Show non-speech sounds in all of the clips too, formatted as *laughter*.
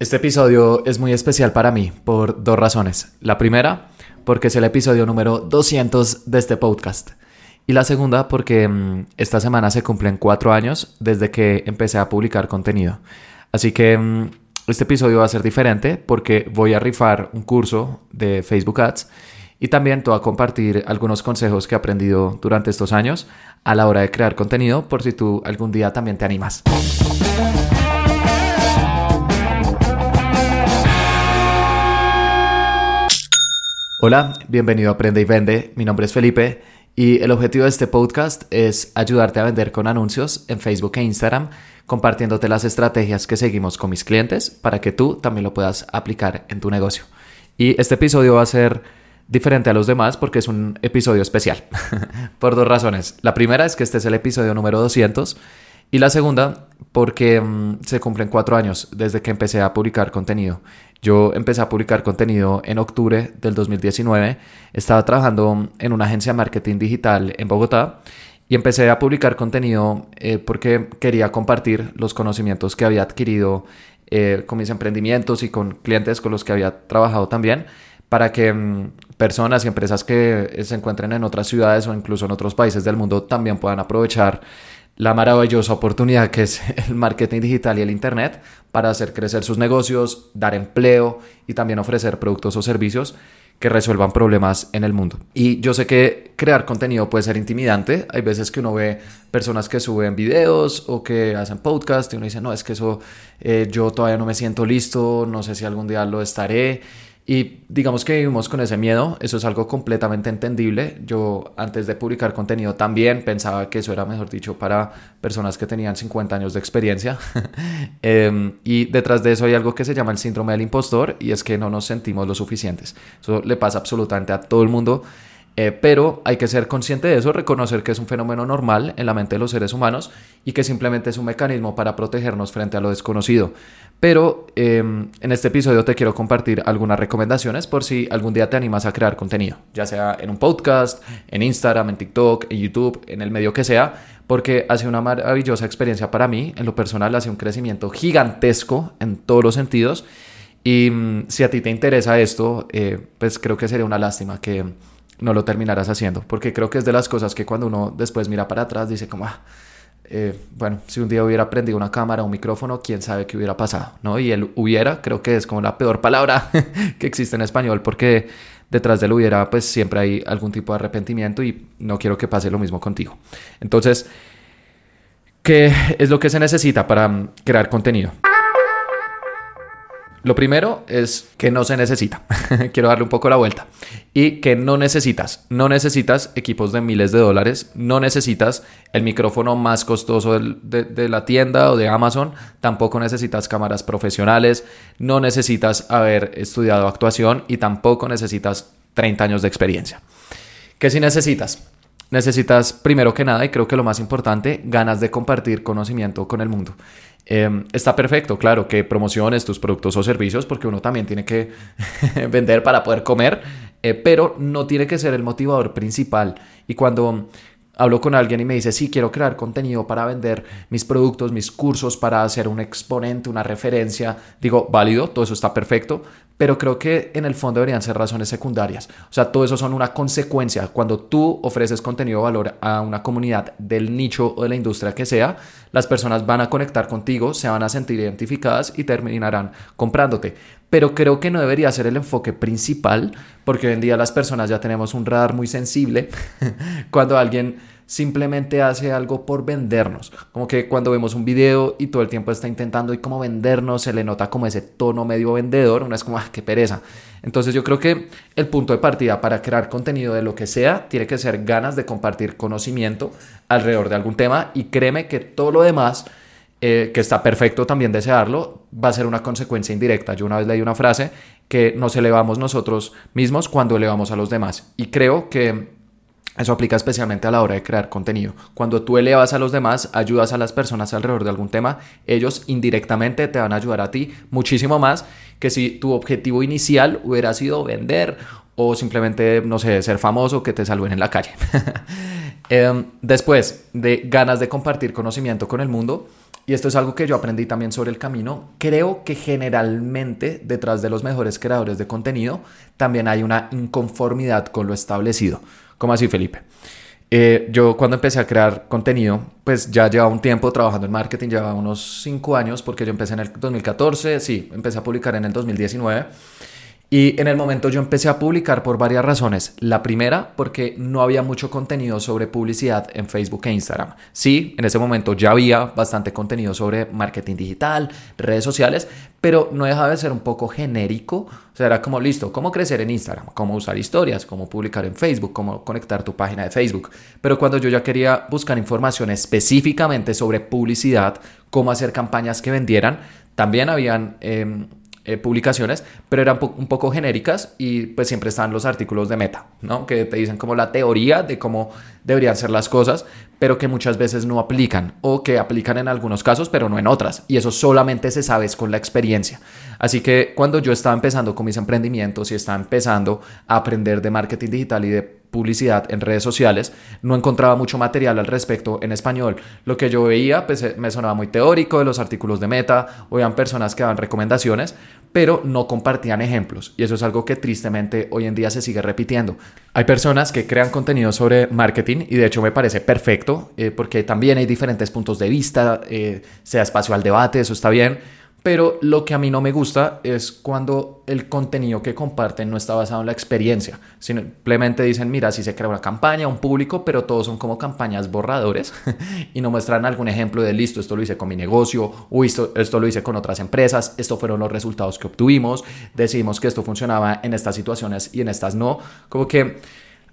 Este episodio es muy especial para mí por dos razones. La primera, porque es el episodio número 200 de este podcast. Y la segunda, porque mm, esta semana se cumplen cuatro años desde que empecé a publicar contenido. Así que mm, este episodio va a ser diferente porque voy a rifar un curso de Facebook Ads y también te voy a compartir algunos consejos que he aprendido durante estos años a la hora de crear contenido por si tú algún día también te animas. Hola, bienvenido a Aprende y Vende. Mi nombre es Felipe y el objetivo de este podcast es ayudarte a vender con anuncios en Facebook e Instagram, compartiéndote las estrategias que seguimos con mis clientes para que tú también lo puedas aplicar en tu negocio. Y este episodio va a ser diferente a los demás porque es un episodio especial, *laughs* por dos razones. La primera es que este es el episodio número 200 y la segunda, porque mm, se cumplen cuatro años desde que empecé a publicar contenido. Yo empecé a publicar contenido en octubre del 2019. Estaba trabajando en una agencia de marketing digital en Bogotá y empecé a publicar contenido eh, porque quería compartir los conocimientos que había adquirido eh, con mis emprendimientos y con clientes con los que había trabajado también para que mm, personas y empresas que se encuentren en otras ciudades o incluso en otros países del mundo también puedan aprovechar la maravillosa oportunidad que es *laughs* el marketing digital y el Internet para hacer crecer sus negocios, dar empleo y también ofrecer productos o servicios que resuelvan problemas en el mundo. Y yo sé que crear contenido puede ser intimidante. Hay veces que uno ve personas que suben videos o que hacen podcast y uno dice, no, es que eso eh, yo todavía no me siento listo, no sé si algún día lo estaré. Y digamos que vivimos con ese miedo, eso es algo completamente entendible. Yo antes de publicar contenido también pensaba que eso era, mejor dicho, para personas que tenían 50 años de experiencia. *laughs* Em, y detrás de eso hay algo que se llama el síndrome del impostor y es que no nos sentimos lo suficientes. Eso le pasa absolutamente a todo el mundo. Eh, pero hay que ser consciente de eso, reconocer que es un fenómeno normal en la mente de los seres humanos y que simplemente es un mecanismo para protegernos frente a lo desconocido. Pero em, en este episodio te quiero compartir algunas recomendaciones por si algún día te animas a crear contenido, ya sea en un podcast, en Instagram, en TikTok, en YouTube, en el medio que sea, porque hace una maravillosa experiencia para mí, en lo personal hace un crecimiento gigantesco en todos los sentidos. Y mm, si a ti te interesa esto, eh, pues creo que sería una lástima que no lo terminarás haciendo, porque creo que es de las cosas que cuando uno después mira para atrás dice como, ah, eh, bueno, si un día hubiera aprendido una cámara, un micrófono, quién sabe qué hubiera pasado, ¿no? Y el hubiera creo que es como la peor palabra *laughs* que existe en español, porque detrás del hubiera pues siempre hay algún tipo de arrepentimiento y no quiero que pase lo mismo contigo. Entonces, ¿qué es lo que se necesita para mm, crear contenido? Lo primero es que no se necesita. *laughs* Quiero darle un poco la vuelta. Y que no necesitas. No necesitas equipos de miles de dólares. No necesitas el micrófono más costoso de, la tienda o de Amazon. Tampoco necesitas cámaras profesionales. No necesitas haber estudiado actuación. Y tampoco necesitas 30 años de experiencia. ¿Qué si necesitas? Necesitas, primero que nada, y creo que lo más importante, ganas de compartir conocimiento con el mundo. Em, está perfecto, claro, que promociones tus productos o servicios porque uno también tiene que *laughs* vender para poder comer, eh, pero no tiene que ser el motivador principal. Y cuando hablo con alguien y me dice, sí, quiero crear contenido para vender mis productos, mis cursos, para hacer un exponente, una referencia, digo, válido, todo eso está perfecto, pero creo que en el fondo deberían ser razones secundarias. O sea, todo eso son una consecuencia. Cuando tú ofreces contenido de valor a una comunidad del nicho o de la industria que sea, las personas van a conectar contigo, se van a sentir identificadas y terminarán comprándote. Pero creo que no debería ser el enfoque principal, porque hoy en día las personas ya tenemos un radar muy sensible *laughs* cuando alguien simplemente hace algo por vendernos. Como que cuando vemos un video y todo el tiempo está intentando y como vendernos, se le nota como ese tono medio vendedor, una es como, ah, qué pereza. Entonces yo creo que el punto de partida para crear contenido de lo que sea tiene que ser ganas de compartir conocimiento alrededor de algún tema y créeme que todo lo demás... Eh, que está perfecto también desearlo, va a ser una consecuencia indirecta. Yo una vez leí una frase que nos elevamos nosotros mismos cuando elevamos a los demás. Y creo que eso aplica especialmente a la hora de crear contenido. Cuando tú elevas a los demás, ayudas a las personas alrededor de algún tema, ellos indirectamente te van a ayudar a ti muchísimo más que si tu objetivo inicial hubiera sido vender o simplemente, no sé, ser famoso, que te saluden en la calle. *laughs* Em, después de ganas de compartir conocimiento con el mundo, y esto es algo que yo aprendí también sobre el camino, creo que generalmente detrás de los mejores creadores de contenido también hay una inconformidad con lo establecido. ¿Cómo así, Felipe? Eh, yo cuando empecé a crear contenido, pues ya llevaba un tiempo trabajando en marketing, llevaba unos 5 años, porque yo empecé en el 2014, sí, empecé a publicar en el 2019. Y en el momento yo empecé a publicar por varias razones. La primera, porque no había mucho contenido sobre publicidad en Facebook e Instagram. Sí, en ese momento ya había bastante contenido sobre marketing digital, redes sociales, pero no dejaba de ser un poco genérico. O sea, era como, listo, cómo crecer en Instagram, cómo usar historias, cómo publicar en Facebook, cómo conectar tu página de Facebook. Pero cuando yo ya quería buscar información específicamente sobre publicidad, cómo hacer campañas que vendieran, también habían... Em, eh, publicaciones, pero eran un poco genéricas y pues siempre están los artículos de meta, ¿no? Que te dicen como la teoría de cómo deberían ser las cosas, pero que muchas veces no aplican o que aplican en algunos casos, pero no en otras. Y eso solamente se sabe con la experiencia. Así que cuando yo estaba empezando con mis emprendimientos y estaba empezando a aprender de marketing digital y de publicidad en redes sociales, no encontraba mucho material al respecto en español. Lo que yo veía pues, eh, me sonaba muy teórico de los artículos de meta, o personas que daban recomendaciones, pero no compartían ejemplos. Y eso es algo que tristemente hoy en día se sigue repitiendo. Hay personas que crean contenido sobre marketing y de hecho me parece perfecto, eh, porque también hay diferentes puntos de vista, eh, sea espacio al debate, eso está bien pero lo que a mí no me gusta es cuando el contenido que comparten no está basado en la experiencia. Simplemente dicen, mira, si se crea una campaña, un público, pero todos son como campañas borradores *laughs* y no muestran algún ejemplo de listo, esto lo hice con mi negocio, o esto, esto lo hice con otras empresas, estos fueron los resultados que obtuvimos, decidimos que esto funcionaba en estas situaciones y en estas no. Como que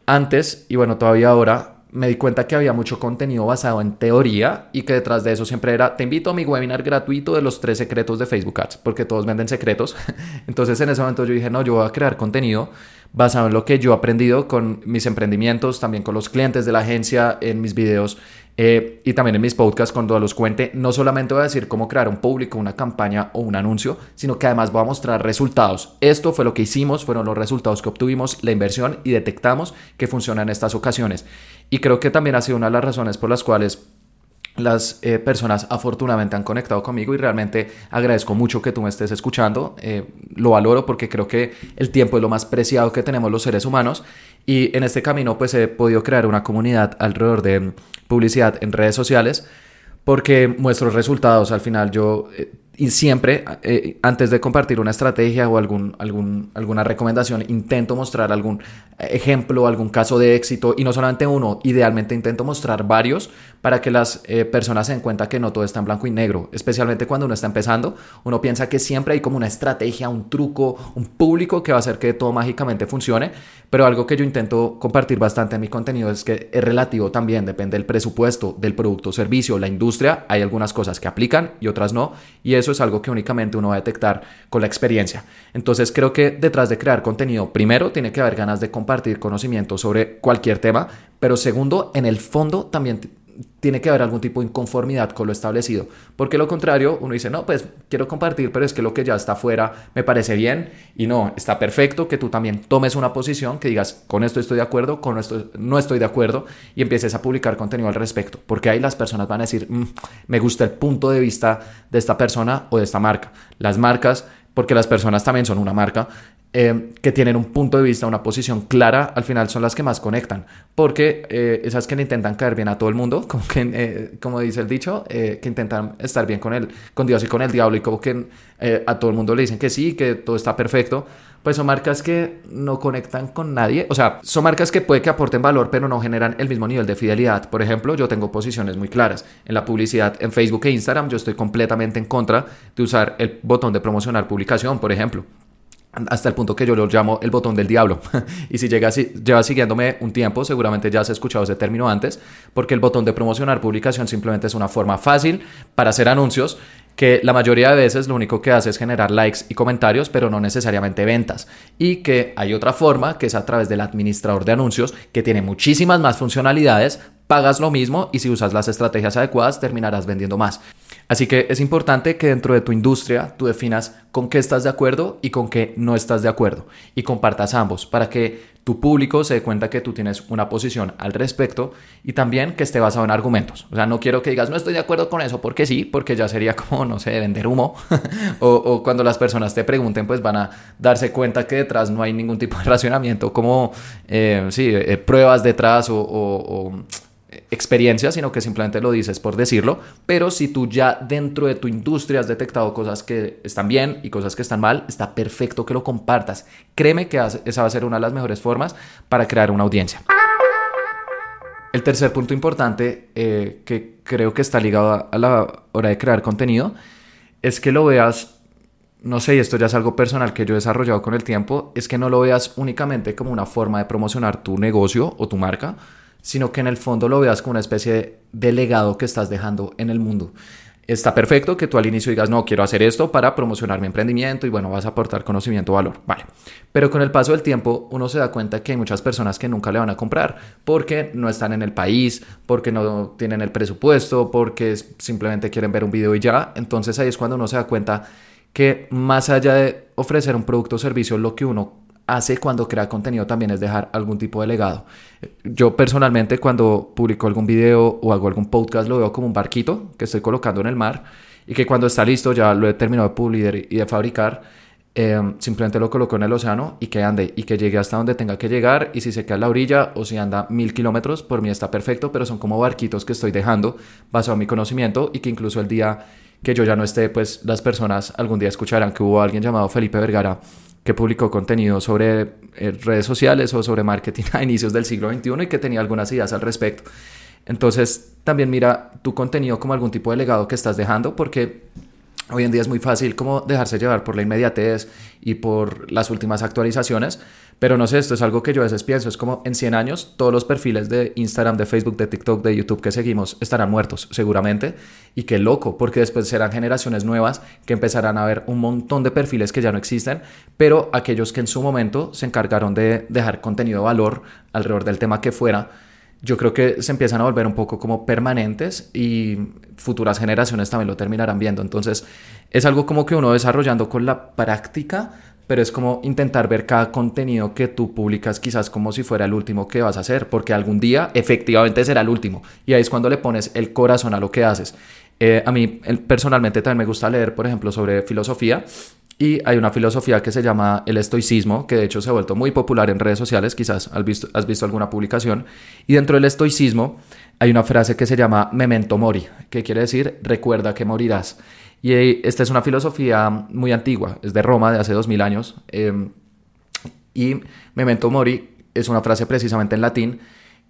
antes, y bueno, todavía ahora, me di cuenta que había mucho contenido basado en teoría y que detrás de eso siempre era, te invito a mi webinar gratuito de los tres secretos de Facebook Ads, porque todos venden secretos. *laughs* Entonces en ese momento yo dije, no, yo voy a crear contenido basado en lo que yo he aprendido con mis emprendimientos, también con los clientes de la agencia, en mis videos eh, y también en mis podcasts cuando los cuente. No solamente voy a decir cómo crear un público, una campaña o un anuncio, sino que además voy a mostrar resultados. Esto fue lo que hicimos, fueron los resultados que obtuvimos, la inversión y detectamos que funciona en estas ocasiones. Y creo que también ha sido una de las razones por las cuales las eh, personas afortunadamente han conectado conmigo y realmente agradezco mucho que tú me estés escuchando. Eh, lo valoro porque creo que el tiempo es lo más preciado que tenemos los seres humanos y en este camino pues he podido crear una comunidad alrededor de publicidad en redes sociales porque muestro resultados. Al final yo eh, y siempre, eh, antes de compartir una estrategia o algún, algún, alguna recomendación, intento mostrar algún ejemplo, algún caso de éxito y no solamente uno, idealmente intento mostrar varios para que las eh, personas se den cuenta que no todo está en blanco y negro, especialmente cuando uno está empezando, uno piensa que siempre hay como una estrategia, un truco, un público que va a hacer que todo mágicamente funcione, pero algo que yo intento compartir bastante en mi contenido es que es relativo también, depende del presupuesto, del producto servicio, la industria, hay algunas cosas que aplican y otras no, y eso es algo que únicamente uno va a detectar con la experiencia. Entonces creo que detrás de crear contenido, primero tiene que haber ganas de compartir conocimiento sobre cualquier tema, pero segundo, en el fondo también tiene que haber algún tipo de inconformidad con lo establecido. Porque lo contrario, uno dice, no, pues quiero compartir, pero es que lo que ya está afuera me parece bien y no, está perfecto que tú también tomes una posición, que digas, con esto estoy de acuerdo, con esto no estoy de acuerdo y empieces a publicar contenido al respecto. Porque ahí las personas van a decir, mm, me gusta el punto de vista de esta persona o de esta marca. Las marcas porque las personas también son una marca, eh, que tienen un punto de vista, una posición clara, al final son las que más conectan, porque eh, esas que le intentan caer bien a todo el mundo, *laughs* como, que, eh, como dice el dicho, que intentan estar bien con, él, con Dios y con el diablo y como que a todo el mundo le dicen que sí, que todo está perfecto, pues son marcas que no conectan con nadie, o sea, son marcas que puede que aporten valor, pero no generan el mismo nivel de fidelidad. Por ejemplo, yo tengo posiciones muy claras en la publicidad en Facebook e Instagram, yo estoy completamente en contra de usar el botón de promocionar publicación, por ejemplo hasta el punto que yo lo llamo el botón del diablo. *laughs* y si llega, llevas siguiéndome un tiempo, seguramente ya has escuchado ese término antes, porque el botón de promocionar publicación simplemente es una forma fácil para hacer anuncios que la mayoría de veces lo único que hace es generar likes y comentarios, pero no necesariamente ventas. Y que hay otra forma, que es a través del administrador de anuncios, que tiene muchísimas más funcionalidades, pagas lo mismo y si usas las estrategias adecuadas terminarás vendiendo más. Así que es importante que dentro de tu industria tú definas con qué estás de acuerdo y con qué no estás de acuerdo y compartas ambos para que tu público se dé cuenta que tú tienes una posición al respecto y también que esté basado en argumentos. O sea, no quiero que digas, no estoy de acuerdo con eso, porque sí, porque ya sería *laughs* como, no sé, vender humo. *laughs* o, cuando las personas te pregunten, pues van a darse cuenta que detrás no hay ningún tipo de *laughs* racionamiento, como, eh, sí, eh, pruebas detrás o experiencia, sino que simplemente lo dices por decirlo, pero si tú ya dentro de tu industria has detectado cosas que están bien y cosas que están mal, está perfecto que lo compartas. Créeme que esa va a ser una de las mejores formas para crear una audiencia. El tercer punto importante eh, que creo que está ligado a la hora de crear contenido es que lo veas, no sé, y esto ya es algo personal que yo he desarrollado con el tiempo, es que no lo veas únicamente como una forma de promocionar tu negocio o tu marca, sino que en el fondo lo veas como una especie de legado que estás dejando en el mundo. Está perfecto que tú al inicio digas, no, quiero hacer esto para promocionar mi emprendimiento y bueno, vas a aportar conocimiento o valor. Vale. Pero con el paso del tiempo uno se da cuenta que hay muchas personas que nunca le van a comprar porque no están en el país, porque no tienen el presupuesto, porque simplemente quieren ver un video y ya. Entonces ahí es cuando uno se da cuenta que más allá de ofrecer un producto o servicio, lo que uno hace cuando crea contenido también es dejar algún tipo de legado. Yo personalmente cuando publico algún video o hago algún podcast lo veo como un barquito que estoy colocando en el mar y que cuando está listo ya lo he terminado de pulir y de fabricar. Eh, simplemente lo coloco en el océano y que ande y que llegue hasta donde tenga que llegar y si se queda a la orilla o si anda mil kilómetros por mí está perfecto pero son como barquitos que estoy dejando basado en mi conocimiento y que incluso el día que yo ya no esté pues las personas algún día escucharán que hubo alguien llamado Felipe Vergara que publicó contenido sobre eh, redes sociales o sobre marketing *laughs* a inicios del siglo XXI y que tenía algunas ideas al respecto. Entonces, también mira tu contenido como algún tipo de legado que estás dejando, porque hoy en día es muy fácil como dejarse llevar por la inmediatez y por las últimas actualizaciones, pero no sé, esto es algo que yo a veces pienso, es como en 100 años todos los perfiles de Instagram, de Facebook, de TikTok, de YouTube que seguimos estarán muertos seguramente. Y qué loco, porque después serán generaciones nuevas que empezarán a ver un montón de perfiles que ya no existen, pero aquellos que en su momento se encargaron de dejar contenido de valor alrededor del tema que fuera, yo creo que se empiezan a volver un poco como permanentes y futuras generaciones también lo terminarán viendo. Entonces es algo como que uno desarrollando con la práctica pero es como intentar ver cada contenido que tú publicas quizás como si fuera el último que vas a hacer, porque algún día efectivamente será el último. Y ahí es cuando le pones el corazón a lo que haces. Eh, a mí personalmente también me gusta leer, por ejemplo, sobre filosofía. Y hay una filosofía que se llama el estoicismo, que de hecho se ha vuelto muy popular en redes sociales, quizás has visto, alguna publicación. Y dentro del estoicismo hay una frase que se llama memento mori, que quiere decir recuerda que morirás. Y esta es una filosofía muy antigua, es de Roma, de hace dos mil años. Em, y memento mori es una frase precisamente en latín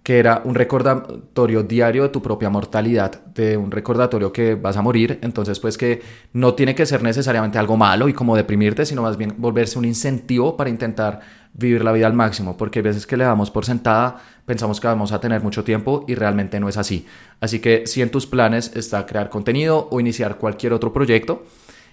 que era un recordatorio diario de tu propia mortalidad, de un recordatorio que vas a morir, entonces pues que no tiene que ser necesariamente algo malo y como deprimirte, sino más bien volverse un incentivo para intentar vivir la vida al máximo, porque hay veces que le damos por sentada, pensamos que vamos a tener mucho tiempo y realmente no es así. Así que si en tus planes está crear contenido o iniciar cualquier otro proyecto,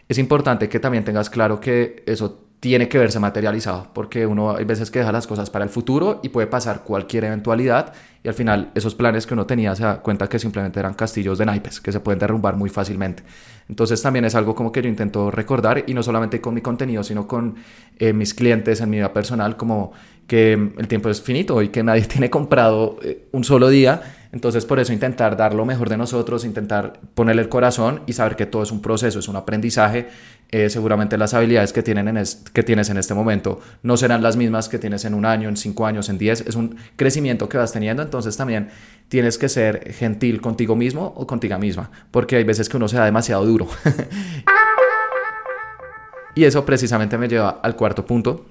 es importante que también tengas claro que eso tiene que verse materializado, porque uno hay veces que deja las cosas para el futuro y puede pasar cualquier eventualidad y al final esos planes que uno tenía se da cuenta que simplemente eran castillos de naipes, que se pueden derrumbar muy fácilmente. Entonces también es algo como que yo intento recordar y no solamente con mi contenido, sino con eh, mis clientes en mi vida personal, como que el tiempo es finito y que nadie *laughs* tiene comprado eh, un solo día entonces, por eso intentar dar lo mejor de nosotros, intentar ponerle el corazón y saber que todo es un proceso, es un aprendizaje. Eh, seguramente las habilidades que, tienes en este momento no serán las mismas que tienes en un año, en cinco años, en diez. Es un crecimiento que vas teniendo. Entonces, también tienes que ser gentil contigo mismo o contigo misma, porque hay veces que uno se da demasiado duro. *laughs* y eso precisamente me lleva al cuarto punto,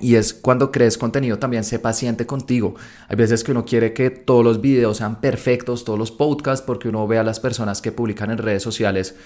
y es cuando crees contenido también sé paciente contigo. Hay veces que uno quiere que todos los videos sean perfectos, todos los podcasts, porque uno ve a las personas que publican en redes sociales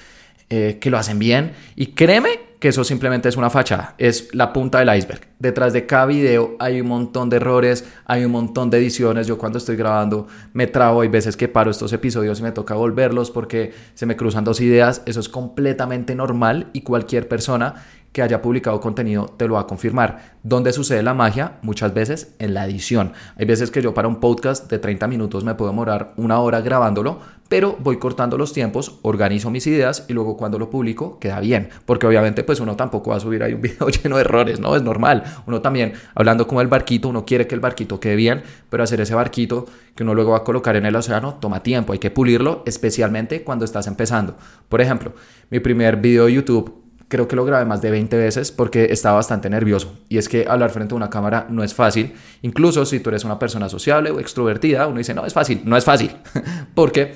eh, que lo hacen bien. Y créeme que eso simplemente es una fachada, es la punta del iceberg. Detrás de cada video hay un montón de errores, hay un montón de ediciones. Yo cuando estoy grabando me trabo, hay veces que paro estos episodios y me toca volverlos porque se me cruzan dos ideas. Eso es completamente normal y cualquier persona que haya publicado contenido te lo va a confirmar. ¿Dónde sucede la magia? Muchas veces en la edición. Hay veces que yo para un podcast de 30 minutos me puedo demorar una hora grabándolo, pero voy cortando los tiempos, organizo mis ideas y luego cuando lo publico queda bien, porque obviamente pues uno tampoco va a subir ahí un *laughs* video lleno de errores, ¿no? Es normal. Uno también, hablando como el barquito, uno quiere que el barquito quede bien, pero hacer ese barquito que uno luego va a colocar en el océano toma tiempo, hay que pulirlo, especialmente cuando estás empezando. Por ejemplo, mi primer video de YouTube creo que lo grabé más de 20 veces porque estaba bastante nervioso. Y es que hablar frente a una cámara no es fácil. Incluso si tú eres una persona sociable o extrovertida, uno dice, no, es fácil. No es fácil. *laughs* porque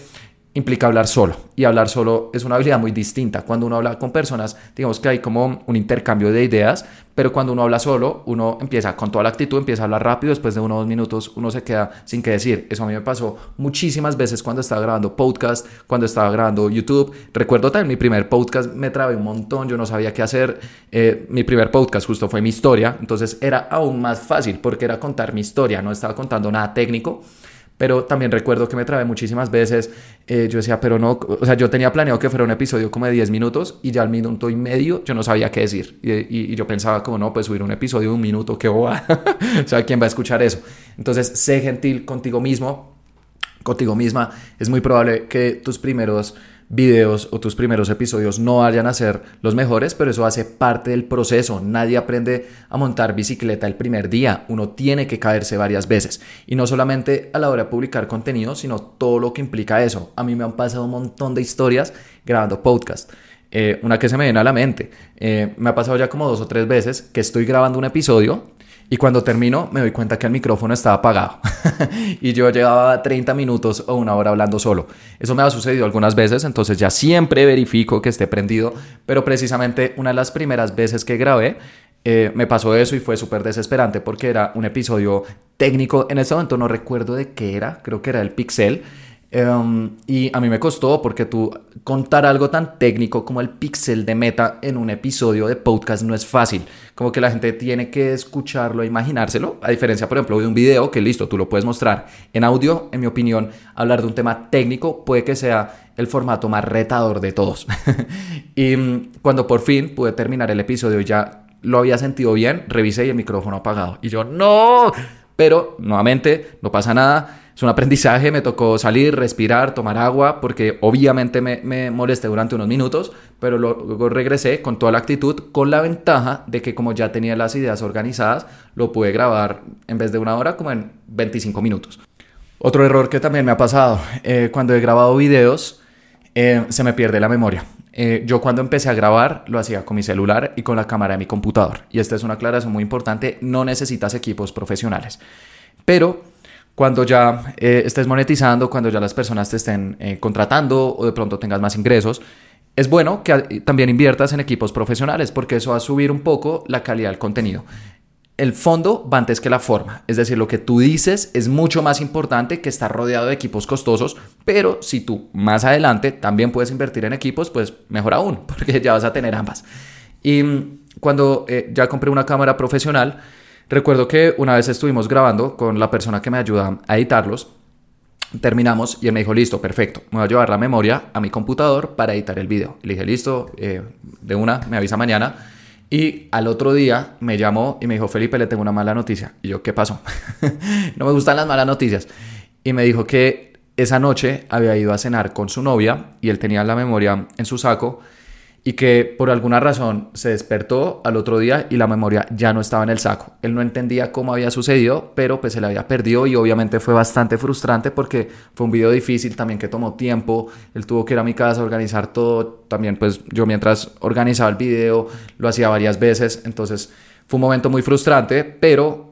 implica hablar solo. Y hablar solo es una habilidad muy distinta. Cuando uno habla con personas, digamos que hay como un intercambio de ideas, pero cuando uno habla solo, uno empieza con toda la actitud, empieza a hablar rápido, después de uno o dos minutos uno se queda sin qué decir. Eso a mí me pasó muchísimas veces cuando estaba grabando podcast, cuando estaba grabando YouTube. Recuerdo también mi primer podcast, me trabé un montón, yo no sabía qué hacer. Eh, mi primer podcast justo fue mi historia, entonces era aún más fácil porque era contar mi historia, no estaba contando nada técnico pero también recuerdo que me trabé muchísimas veces. Eh, yo decía, pero no, o sea, yo tenía planeado que fuera un episodio como de 10 minutos y ya al minuto y medio yo no sabía qué decir. Y, yo pensaba, como no, pues subir un episodio de un minuto, qué boba. *laughs* o sea, ¿quién va a escuchar eso? Entonces, sé gentil contigo mismo, contigo misma. Es muy probable que tus primeros videos o tus primeros episodios no vayan a ser los mejores, pero eso hace parte del proceso. Nadie aprende a montar bicicleta el primer día, uno tiene que caerse varias veces. Y no solamente a la hora de publicar contenido, sino todo lo que implica eso. A mí me han pasado un montón de historias grabando podcast. Eh, una que se me viene a la mente, eh, me ha pasado ya como dos o tres veces que estoy grabando un episodio y cuando termino me doy cuenta que el micrófono estaba apagado *laughs* y yo llevaba 30 minutos o una hora hablando solo. Eso me ha sucedido algunas veces, entonces ya siempre verifico que esté prendido, pero precisamente una de las primeras veces que grabé eh, me pasó eso y fue súper desesperante porque era un episodio técnico. En ese momento no recuerdo de qué era, creo que era el Pixel. Em, y a mí me costó porque tú contar algo tan técnico como el pixel de meta en un episodio de podcast no es fácil. Como que la gente tiene que escucharlo e imaginárselo. A diferencia, por ejemplo, de un video que listo, tú lo puedes mostrar. En audio, en mi opinión, hablar de un tema técnico puede que sea el formato más retador de todos. *laughs* y mm, cuando por fin pude terminar el episodio ya lo había sentido bien, revisé y el micrófono apagado. Y yo, no, pero nuevamente no pasa nada es un aprendizaje, me tocó salir, respirar, tomar agua, porque obviamente me, molesté durante unos minutos, pero luego regresé con toda la actitud, con la ventaja de que como ya tenía las ideas organizadas, lo pude grabar en vez de una hora como en 25 minutos. Otro error que también me ha pasado, eh, cuando he grabado videos, eh, se me pierde la memoria. Eh, yo cuando empecé a grabar lo hacía con mi celular y con la cámara de mi computador. Y esta es una aclaración muy importante, no necesitas equipos profesionales. Pero cuando ya eh, estés monetizando, cuando ya las personas te estén eh, contratando o de pronto tengas más ingresos, es bueno que también inviertas en equipos profesionales porque eso va a subir un poco la calidad del contenido. El fondo va antes que la forma, es decir, lo que tú dices es mucho más importante que estar rodeado de equipos costosos, pero si tú más adelante también puedes invertir en equipos, pues mejor aún, *laughs* porque ya vas a tener ambas. Y mm, cuando eh, ya compré una cámara profesional, Recuerdo que una vez estuvimos grabando con la persona que me ayuda a editarlos. Terminamos y él me dijo, listo, perfecto, me voy a llevar la memoria a mi computador para editar el video. Le dije, listo, eh, de una, me avisa mañana. Y al otro día me llamó y me dijo, Felipe, le tengo una mala noticia. Y yo, ¿qué pasó? *laughs* no me gustan las malas noticias. Y me dijo que esa noche había ido a cenar con su novia y él tenía la memoria en su saco y que por alguna razón se despertó al otro día y la memoria ya no estaba en el saco. Él no entendía cómo había sucedido, pero pues se le había perdido y obviamente fue bastante frustrante porque fue un video difícil también que tomó tiempo. Él tuvo que ir a mi casa a organizar todo. También pues yo mientras organizaba el video lo hacía varias veces. Entonces fue un momento muy frustrante, pero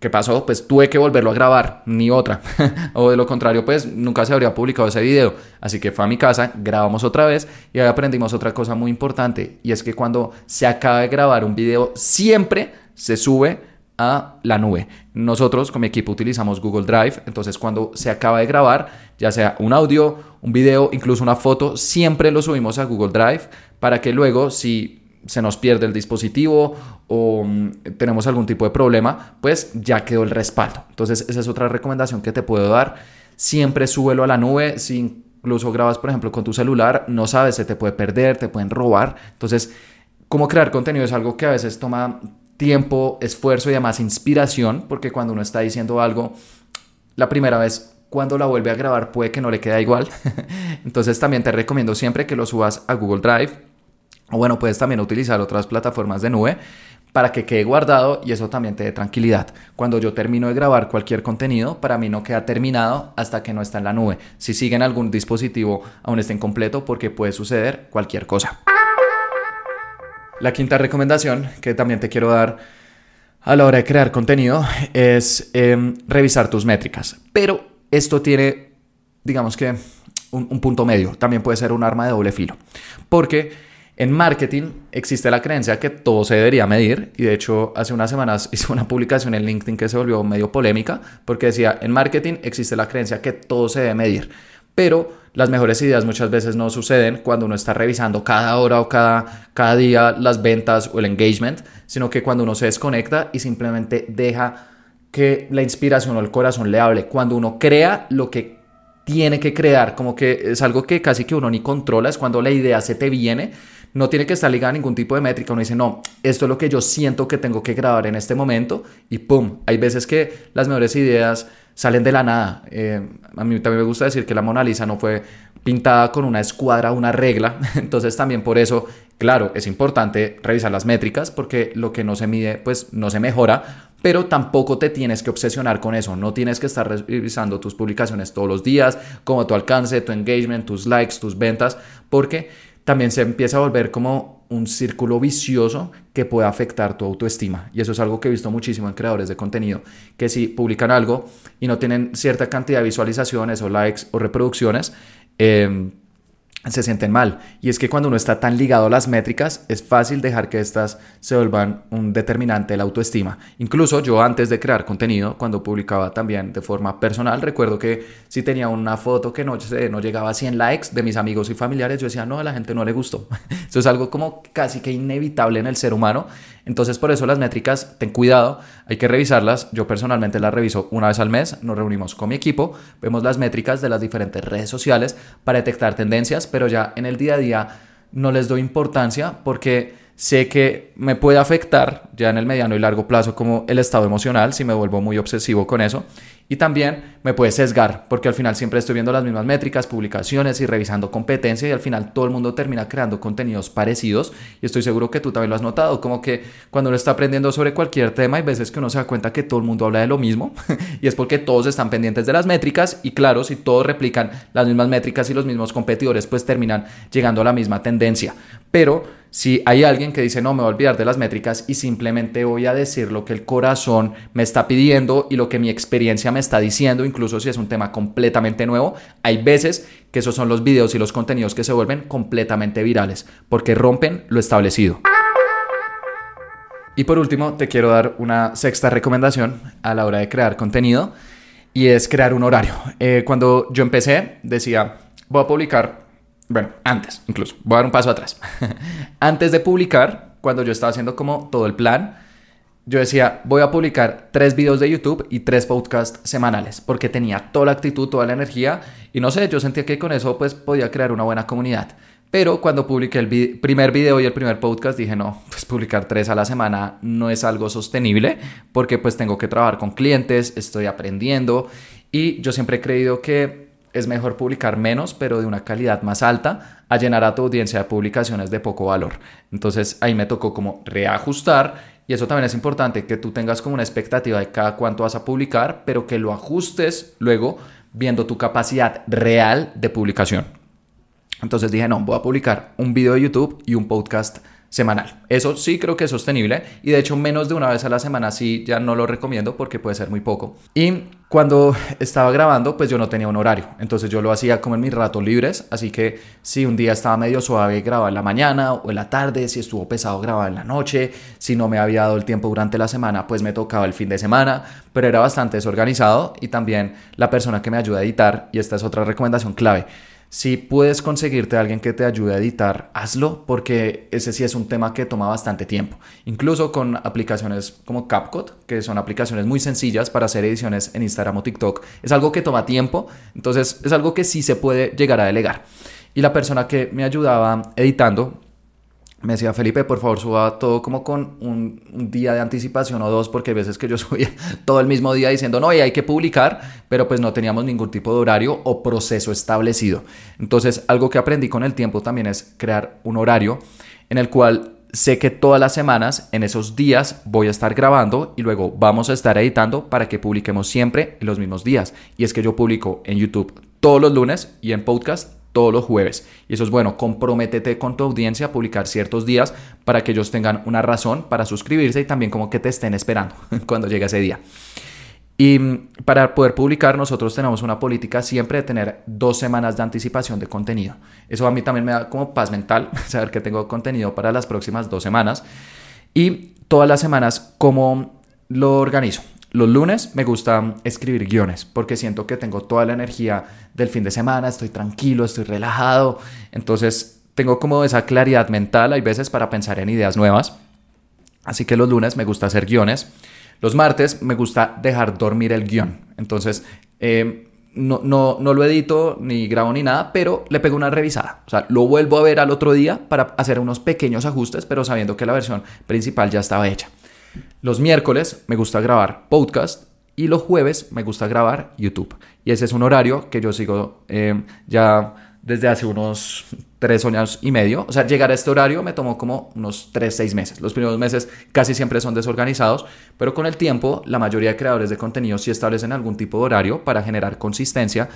¿Qué pasó? Pues tuve que volverlo a grabar, ni otra. *laughs* o de lo contrario, pues nunca se habría publicado ese video. Así que fue a mi casa, grabamos otra vez y ahí aprendimos otra cosa muy importante. Y es que cuando se acaba de grabar un video, siempre se sube a la nube. Nosotros con mi equipo utilizamos Google Drive, entonces cuando se acaba de grabar, ya sea un audio, un video, incluso una foto, siempre lo subimos a Google Drive para que luego si se nos pierde el dispositivo o mm, tenemos algún tipo de problema, pues ya quedó el respaldo. Entonces, esa es otra recomendación que te puedo dar. Siempre súbelo a la nube. Si incluso grabas, por ejemplo, con tu celular, no sabes, se te puede perder, te pueden robar. Entonces, cómo crear contenido es algo que a veces toma tiempo, esfuerzo y además inspiración, porque cuando uno está diciendo algo, la primera vez cuando la vuelve a grabar puede que no le quede igual. *laughs* Entonces también te recomiendo siempre que lo subas a Google Drive. O bueno, puedes también utilizar otras plataformas de nube para que quede guardado y eso también te dé tranquilidad. Cuando yo termino de grabar cualquier contenido, para mí no queda terminado hasta que no está en la nube. Si sigue en algún dispositivo, aún está incompleto porque puede suceder cualquier cosa. La quinta recomendación que también te quiero dar a la hora de crear contenido es em, revisar tus métricas. Pero esto tiene, digamos que, un, un punto medio. También puede ser un arma de doble filo. Porque en marketing existe la creencia que todo se debería medir y de hecho hace unas semanas *laughs* hice una publicación en LinkedIn que se volvió medio polémica porque decía, en marketing existe la creencia que todo se debe medir, pero las mejores ideas muchas veces no suceden cuando uno está revisando cada hora o cada, cada día las ventas o el engagement, sino que cuando uno se desconecta y simplemente deja que la inspiración o el corazón le hable, cuando uno crea lo que tiene que crear, como que es algo que casi que uno ni controla, es cuando la idea se te viene no tiene que estar ligada a ningún tipo de métrica. Uno dice, no, esto es lo que yo siento que tengo que grabar en este momento y ¡pum! Hay veces que las mejores ideas salen de la nada. Eh, a mí también me gusta decir que la Mona Lisa no fue pintada con una escuadra, una regla. *laughs* Entonces también por eso, claro, es importante revisar las métricas porque lo que no se mide, pues no se mejora. Pero tampoco te tienes que obsesionar con eso. No tienes que estar revisando tus publicaciones todos los días, como tu alcance, tu engagement, tus likes, tus ventas, porque también se empieza a volver como un círculo vicioso que puede afectar tu autoestima. Y eso es algo que he visto muchísimo en creadores de contenido, que si publican algo y no tienen cierta cantidad de visualizaciones o likes o reproducciones, eh, se sienten mal. Y es que cuando uno está tan ligado a las métricas, es fácil dejar que estas se vuelvan un determinante de la autoestima. Incluso yo antes de crear contenido, cuando publicaba también de forma personal, recuerdo que si tenía una foto que no, no llegaba a 100 likes de mis amigos y familiares, yo decía, no, a la gente no le gustó. *laughs* Eso es algo como casi que inevitable en el ser humano. Entonces por eso las métricas, ten cuidado, hay que revisarlas. Yo personalmente las reviso una vez al mes, nos reunimos con mi equipo, vemos las métricas de las diferentes redes sociales para detectar tendencias, pero ya en el día a día no les doy importancia porque sé que me puede afectar ya en el mediano y largo plazo como el estado emocional si me vuelvo muy obsesivo con eso y también me puede sesgar porque al final siempre estoy viendo las mismas métricas, publicaciones y revisando competencia y al final todo el mundo termina creando contenidos parecidos y estoy seguro que tú también lo has notado, como que cuando uno está aprendiendo sobre cualquier tema hay veces que uno se da cuenta que todo el mundo habla de lo mismo *laughs* y es porque todos están pendientes de las métricas y claro, si todos replican las mismas métricas y los mismos competidores pues terminan llegando a la misma tendencia, pero si hay alguien que dice no, me voy a olvidar de las métricas y simplemente voy a decir lo que el corazón me está pidiendo y lo que mi experiencia me está diciendo, incluso si es un tema completamente nuevo, hay veces que esos son los videos y los contenidos que se vuelven completamente virales porque rompen lo establecido. Y por último, te quiero dar una sexta recomendación a la hora de crear contenido y es crear un horario. Eh, cuando yo empecé, decía, voy a publicar bueno, antes incluso, voy a dar un paso atrás. *laughs* antes de publicar, cuando yo estaba haciendo como todo el plan, yo decía, voy a publicar tres videos de YouTube y tres podcasts semanales, porque tenía toda la actitud, toda la energía, y no sé, yo sentía que con eso pues podía crear una buena comunidad. Pero cuando publiqué el primer video y el primer podcast dije, no, pues publicar tres a la semana no es algo sostenible, porque pues tengo que trabajar con clientes, estoy aprendiendo, y yo siempre he creído que es mejor publicar menos, pero de una calidad más alta, a llenar a tu audiencia de publicaciones de poco valor. Entonces ahí me tocó como reajustar y eso también es importante, que tú tengas como una expectativa de cada cuánto vas a publicar, pero que lo ajustes luego viendo tu capacidad real de publicación. Entonces dije, no, voy a publicar un video de YouTube y un podcast semanal. Eso sí creo que es sostenible y de hecho menos de una vez a la semana sí ya no lo recomiendo porque puede ser muy poco. Y cuando estaba grabando pues yo no tenía un horario, entonces yo lo hacía como en mis ratos libres, así que si un día estaba medio suave grababa en la mañana o en la tarde, si estuvo pesado grababa en la noche, si no me había dado el tiempo durante la semana pues me tocaba el fin de semana, pero era bastante desorganizado y también la persona que me ayuda a editar y esta es otra recomendación clave si puedes conseguirte a alguien que te ayude a editar, hazlo porque ese sí es un tema que toma bastante tiempo. Incluso con aplicaciones como CapCut, que son aplicaciones muy sencillas para hacer ediciones en Instagram o TikTok, es algo que toma tiempo, entonces es algo que sí se puede llegar a delegar. Y la persona que me ayudaba editando me decía Felipe, por favor, suba todo como con un, día de anticipación o dos, porque hay veces que yo *laughs* subía todo el mismo día diciendo, no, y hay que publicar, pero pues no teníamos ningún tipo de horario o proceso establecido. Entonces, algo que aprendí con el tiempo también es crear un horario en el cual sé que todas las semanas, en esos días, voy a estar grabando y luego vamos a estar editando para que publiquemos siempre los mismos días. Y es que yo publico en YouTube todos los lunes y en podcast todos los jueves. Y eso es bueno, comprométete con tu audiencia a publicar ciertos días para que ellos tengan una razón para suscribirse y también como que te estén esperando *laughs* cuando llegue ese día. Y mm, para poder publicar nosotros tenemos una política siempre de tener dos semanas de anticipación de contenido. Eso a mí también me da como paz mental, *laughs* saber que tengo contenido para las próximas dos semanas. Y todas las semanas, ¿cómo lo organizo? Los lunes me gusta escribir guiones porque siento que tengo toda la energía del fin de semana, estoy tranquilo, estoy relajado, entonces tengo como esa claridad mental, hay veces para pensar en ideas nuevas. Así que los lunes me gusta hacer guiones. Los martes me gusta dejar dormir el guion. Entonces, eh, no, no, no, lo edito ni grabo ni nada, pero le pego una revisada. O sea, lo vuelvo a ver al otro día para hacer unos pequeños ajustes, pero sabiendo que la versión principal ya estaba hecha. Los miércoles me gusta grabar podcast y los jueves me gusta grabar YouTube. Y ese es un horario que yo sigo eh, ya desde hace unos *laughs* tres años y medio. O sea, llegar a este horario me tomó como unos tres, seis meses. Los primeros meses casi siempre son desorganizados, pero con el tiempo la mayoría de creadores de contenido sí establecen algún tipo de horario para generar consistencia.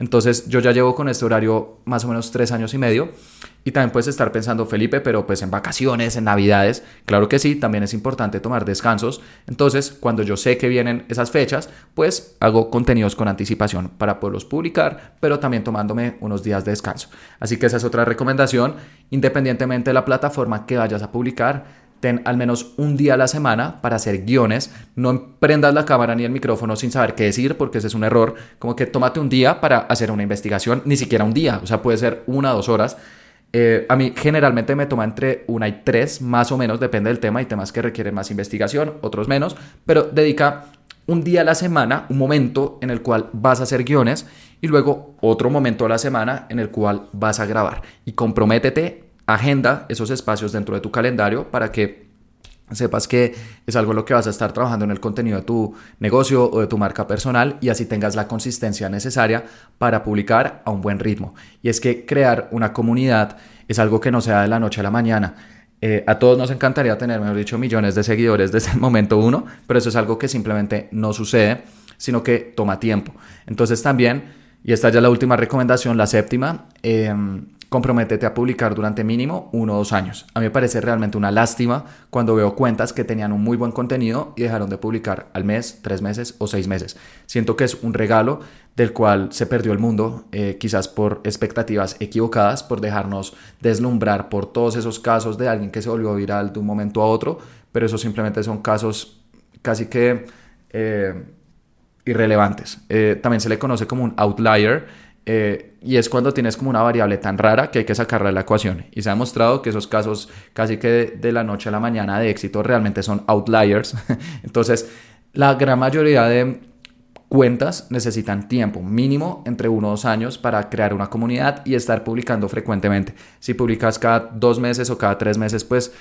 Entonces yo ya llevo con este horario más o menos tres años y medio y también puedes estar pensando, Felipe, pero pues en vacaciones, en navidades, claro que sí, también es importante tomar descansos. Entonces, cuando yo sé que vienen esas fechas, pues hago contenidos con anticipación para poderlos publicar, pero también tomándome unos días de descanso. Así que esa es otra recomendación, independientemente de la plataforma que vayas a publicar, ten al menos un día a la semana para hacer guiones. No prendas la cámara ni el micrófono sin saber qué decir, porque ese es un error. Como que tómate un día para hacer una investigación, ni siquiera un día, o sea, puede ser una o dos horas eh, a mí generalmente me toma entre una y tres, más o menos, depende del tema. Hay temas que requieren más investigación, otros menos, pero dedica un día a la semana, un momento en el cual vas a hacer guiones y luego otro momento a la semana en el cual vas a grabar. Y comprométete, agenda esos espacios dentro de tu calendario para que sepas que es algo lo que vas a estar trabajando en el contenido de tu negocio o de tu marca personal y así tengas la consistencia necesaria para publicar a un buen ritmo. Y es que crear una comunidad es algo que no se da de la noche a la mañana. Eh, a todos nos encantaría tener, mejor dicho, millones de seguidores desde el momento uno, pero eso es algo que simplemente no sucede, sino que toma tiempo. Entonces también, y esta ya es la última recomendación, la séptima, eh, comprométete a publicar durante mínimo uno o dos años. A mí me parece realmente una lástima cuando veo cuentas que tenían un muy buen contenido y dejaron de publicar al mes, tres meses o seis meses. Siento que es un regalo del cual se perdió el mundo, eh, quizás por expectativas equivocadas, por dejarnos deslumbrar por todos esos casos de alguien que se volvió viral de un momento a otro, pero eso simplemente son casos casi que eh, irrelevantes. Eh, también se le conoce como un outlier eh, y es cuando tienes como una variable tan rara que hay que sacarla de la ecuación. Y se ha demostrado que esos casos casi que de, la noche a la mañana de éxito realmente son outliers. *laughs* Entonces, la gran mayoría de cuentas necesitan tiempo, mínimo entre uno o dos años para crear una comunidad y estar publicando frecuentemente. Si publicas cada dos meses o cada tres meses, pues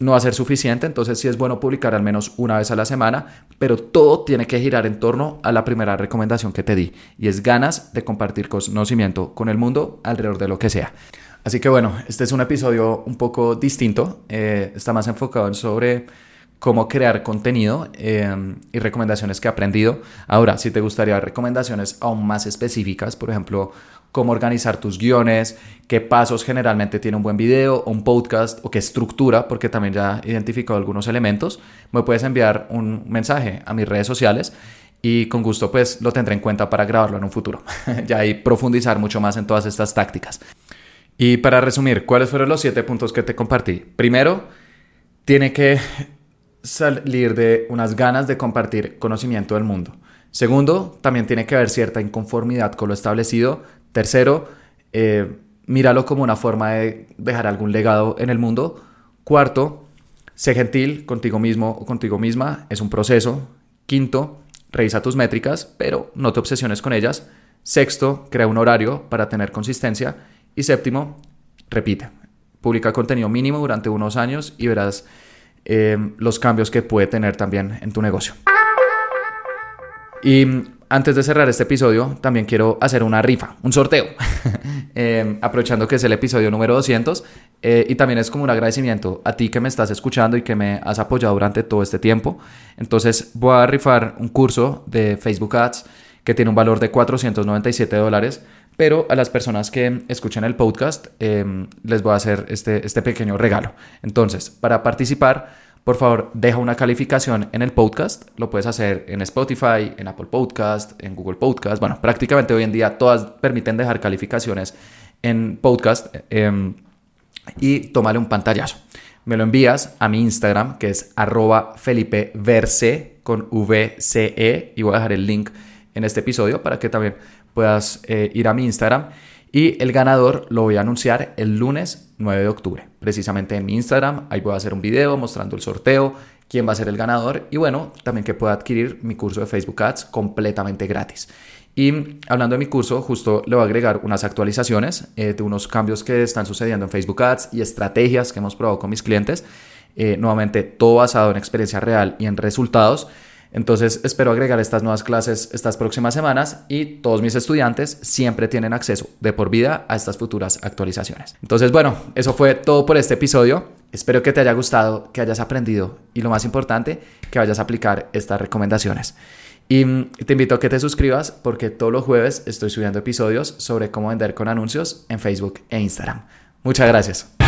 no va a ser suficiente, entonces sí es bueno publicar al menos una vez a la semana, pero todo tiene que girar en torno a la primera recomendación que te di, y es ganas de compartir conocimiento con el mundo alrededor de lo que sea. Así que bueno, este es un episodio un poco distinto, eh, está más enfocado en sobre cómo crear contenido eh, y recomendaciones que he aprendido. Ahora, si te gustaría recomendaciones aún más específicas, por ejemplo, cómo organizar tus guiones, qué pasos generalmente tiene un buen video un podcast o qué estructura, porque también ya he identificado algunos elementos, me puedes enviar un mensaje a mis redes sociales y con gusto pues lo tendré en cuenta para grabarlo en un futuro. *laughs* ya y profundizar mucho más en todas estas tácticas. Y para resumir, ¿cuáles fueron los siete puntos que te compartí? Primero, tiene que salir de unas ganas de compartir conocimiento del mundo. Segundo, también tiene que haber cierta inconformidad con lo establecido Tercero, eh, míralo como una forma de dejar algún legado en el mundo. Cuarto, sé gentil contigo mismo o contigo misma, es un proceso. Quinto, revisa tus métricas, pero no te obsesiones con ellas. Sexto, crea un horario para tener consistencia. Y séptimo, repite. Publica contenido mínimo durante unos años y verás eh, los cambios que puede tener también en tu negocio. Y antes de cerrar este episodio, también quiero hacer una rifa, un sorteo, *laughs* eh, aprovechando que es el episodio número 200 eh, y también es como un agradecimiento a ti que me estás escuchando y que me has apoyado durante todo este tiempo. Entonces voy a rifar un curso de Facebook Ads que tiene un valor de 497 dólares, pero a las personas que escuchen el podcast eh, les voy a hacer este, este pequeño regalo. Entonces, para participar, por favor, deja una calificación en el podcast. Lo puedes hacer en Spotify, en Apple Podcast, en Google Podcast. Bueno, prácticamente hoy en día todas permiten dejar calificaciones en podcast em, y tomarle un pantallazo. Me lo envías a mi Instagram, que es arroba Felipe con VCE, y voy a dejar el link en este episodio para que también puedas eh, ir a mi Instagram. Y el ganador lo voy a anunciar el lunes 9 de octubre, precisamente en mi Instagram. Ahí voy a hacer un video mostrando el sorteo, quién va a ser el ganador y bueno, también que pueda adquirir mi curso de Facebook Ads completamente gratis. Y hablando de mi curso, justo le voy a agregar unas actualizaciones eh, de unos cambios que están sucediendo en Facebook Ads y estrategias que hemos probado con mis clientes. Eh, nuevamente, todo basado en experiencia real y en resultados. Entonces espero agregar estas nuevas clases estas próximas semanas y todos mis estudiantes siempre tienen acceso de por vida a estas futuras actualizaciones. Entonces bueno, eso fue todo por este episodio. Espero que te haya gustado, que hayas aprendido y lo más importante, que vayas a aplicar estas recomendaciones. Y mm, te invito a que te suscribas porque todos los jueves estoy subiendo episodios sobre cómo vender con anuncios en Facebook e Instagram. Muchas gracias.